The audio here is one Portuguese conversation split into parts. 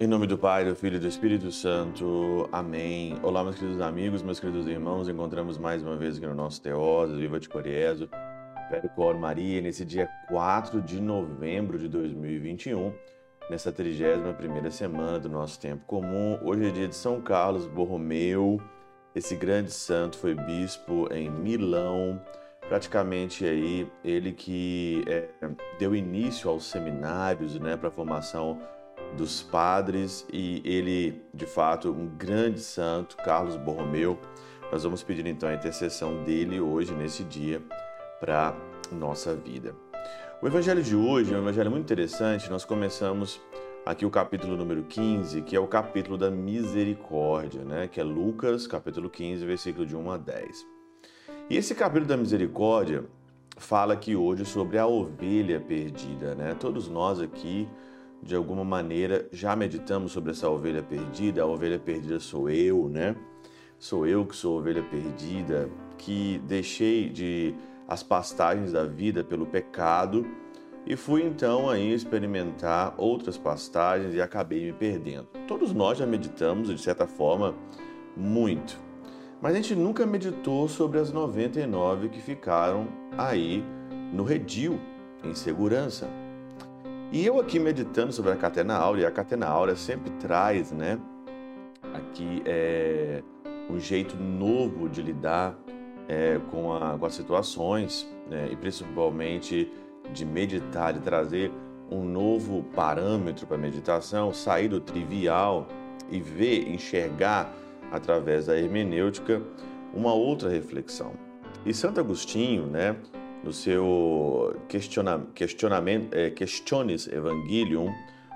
Em nome do Pai, do Filho e do Espírito Santo. Amém. Olá, meus queridos amigos, meus queridos irmãos. Encontramos mais uma vez aqui no nosso Teóso, Viva de Coriezo, Percor Maria, nesse dia 4 de novembro de 2021, nessa 31ª semana do nosso tempo comum. Hoje é dia de São Carlos Borromeu. Esse grande santo foi bispo em Milão, praticamente aí ele que é, deu início aos seminários, né, para a formação dos padres e ele, de fato, um grande santo, Carlos Borromeu. Nós vamos pedir então a intercessão dele hoje, nesse dia, para nossa vida. O evangelho de hoje é um evangelho muito interessante. Nós começamos aqui o capítulo número 15, que é o capítulo da misericórdia, né? que é Lucas, capítulo 15, versículo de 1 a 10. E esse capítulo da misericórdia fala aqui hoje sobre a ovelha perdida. Né? Todos nós aqui de alguma maneira já meditamos sobre essa ovelha perdida. A ovelha perdida sou eu, né? Sou eu que sou ovelha perdida, que deixei de as pastagens da vida pelo pecado e fui então aí experimentar outras pastagens e acabei me perdendo. Todos nós já meditamos, de certa forma, muito. Mas a gente nunca meditou sobre as 99 que ficaram aí no redil, em segurança. E eu aqui meditando sobre a catena áurea, e a catena áurea sempre traz, né, aqui é um jeito novo de lidar é, com, a, com as situações, né, e principalmente de meditar, de trazer um novo parâmetro para a meditação, sair do trivial e ver, enxergar através da hermenêutica uma outra reflexão. E Santo Agostinho, né, no seu questiona, questionamento, é, Questiones Evangelium,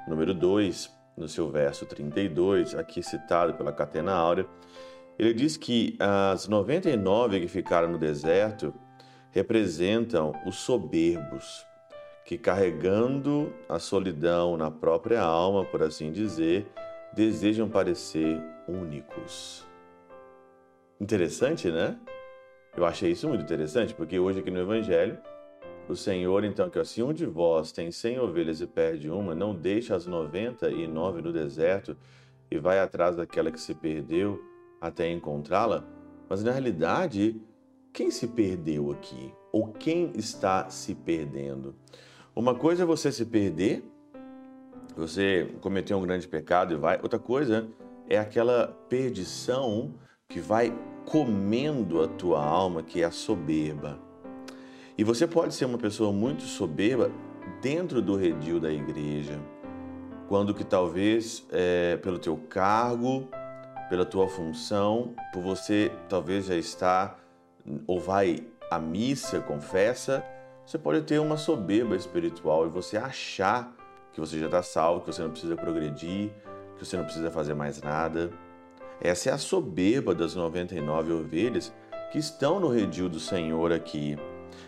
número 2, no seu verso 32, aqui citado pela Catena Áurea, ele diz que as 99 que ficaram no deserto representam os soberbos, que carregando a solidão na própria alma, por assim dizer, desejam parecer únicos. Interessante, né? Eu achei isso muito interessante, porque hoje aqui no Evangelho, o Senhor, então, que assim um de vós tem cem ovelhas e perde uma, não deixa as noventa e nove no deserto e vai atrás daquela que se perdeu até encontrá-la. Mas na realidade, quem se perdeu aqui? Ou quem está se perdendo? Uma coisa é você se perder, você cometeu um grande pecado e vai. Outra coisa é aquela perdição que vai comendo a tua alma, que é a soberba. E você pode ser uma pessoa muito soberba dentro do redil da igreja, quando que talvez é, pelo teu cargo, pela tua função, por você talvez já estar ou vai à missa, confessa, você pode ter uma soberba espiritual e você achar que você já está salvo, que você não precisa progredir, que você não precisa fazer mais nada. Essa é a soberba das 99 ovelhas que estão no redil do Senhor aqui,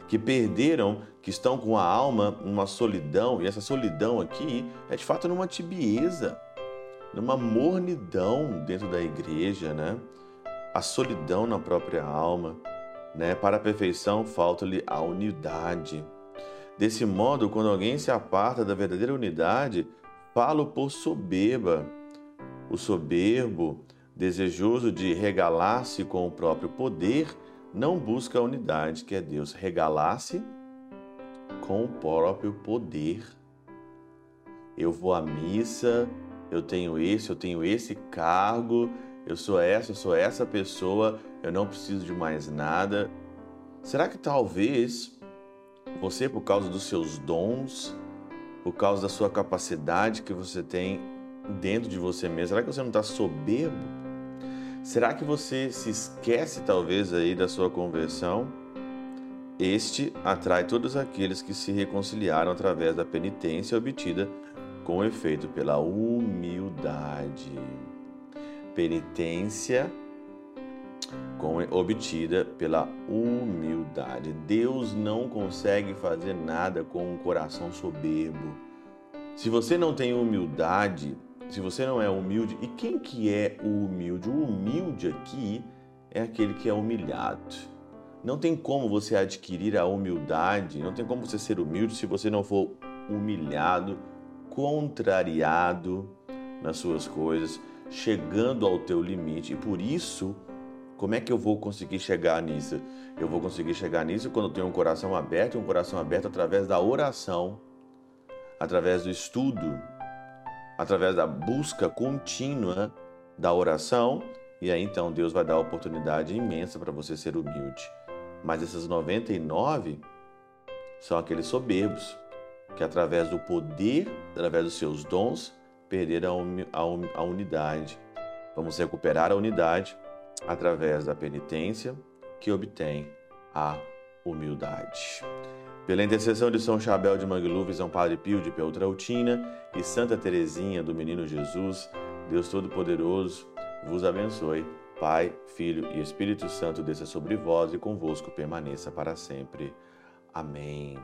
que perderam, que estão com a alma numa solidão, e essa solidão aqui é de fato numa tibieza, numa mornidão dentro da igreja, né? A solidão na própria alma, né? Para a perfeição falta-lhe a unidade. Desse modo, quando alguém se aparta da verdadeira unidade, falo por soberba. O soberbo desejoso de regalar-se com o próprio poder, não busca a unidade que é Deus. Regalar-se com o próprio poder. Eu vou à missa, eu tenho esse, eu tenho esse cargo, eu sou essa, eu sou essa pessoa, eu não preciso de mais nada. Será que talvez você, por causa dos seus dons, por causa da sua capacidade que você tem dentro de você mesmo, será que você não está soberbo? Será que você se esquece talvez aí da sua conversão? Este atrai todos aqueles que se reconciliaram através da penitência obtida com efeito pela humildade. Penitência obtida pela humildade. Deus não consegue fazer nada com um coração soberbo. Se você não tem humildade, se você não é humilde, e quem que é o humilde? O humilde aqui é aquele que é humilhado. Não tem como você adquirir a humildade, não tem como você ser humilde se você não for humilhado, contrariado nas suas coisas, chegando ao teu limite. E por isso, como é que eu vou conseguir chegar nisso? Eu vou conseguir chegar nisso quando eu tenho um coração aberto, um coração aberto através da oração, através do estudo, através da busca contínua da oração, e aí então Deus vai dar oportunidade imensa para você ser humilde. Mas esses 99 são aqueles soberbos que, através do poder, através dos seus dons, perderam a unidade. Vamos recuperar a unidade através da penitência que obtém a humildade. Pela intercessão de São Chabel de Mangluf, São Padre Pio de Peltrautina e Santa Teresinha do Menino Jesus, Deus Todo-Poderoso vos abençoe. Pai, Filho e Espírito Santo desça sobre vós e convosco permaneça para sempre. Amém.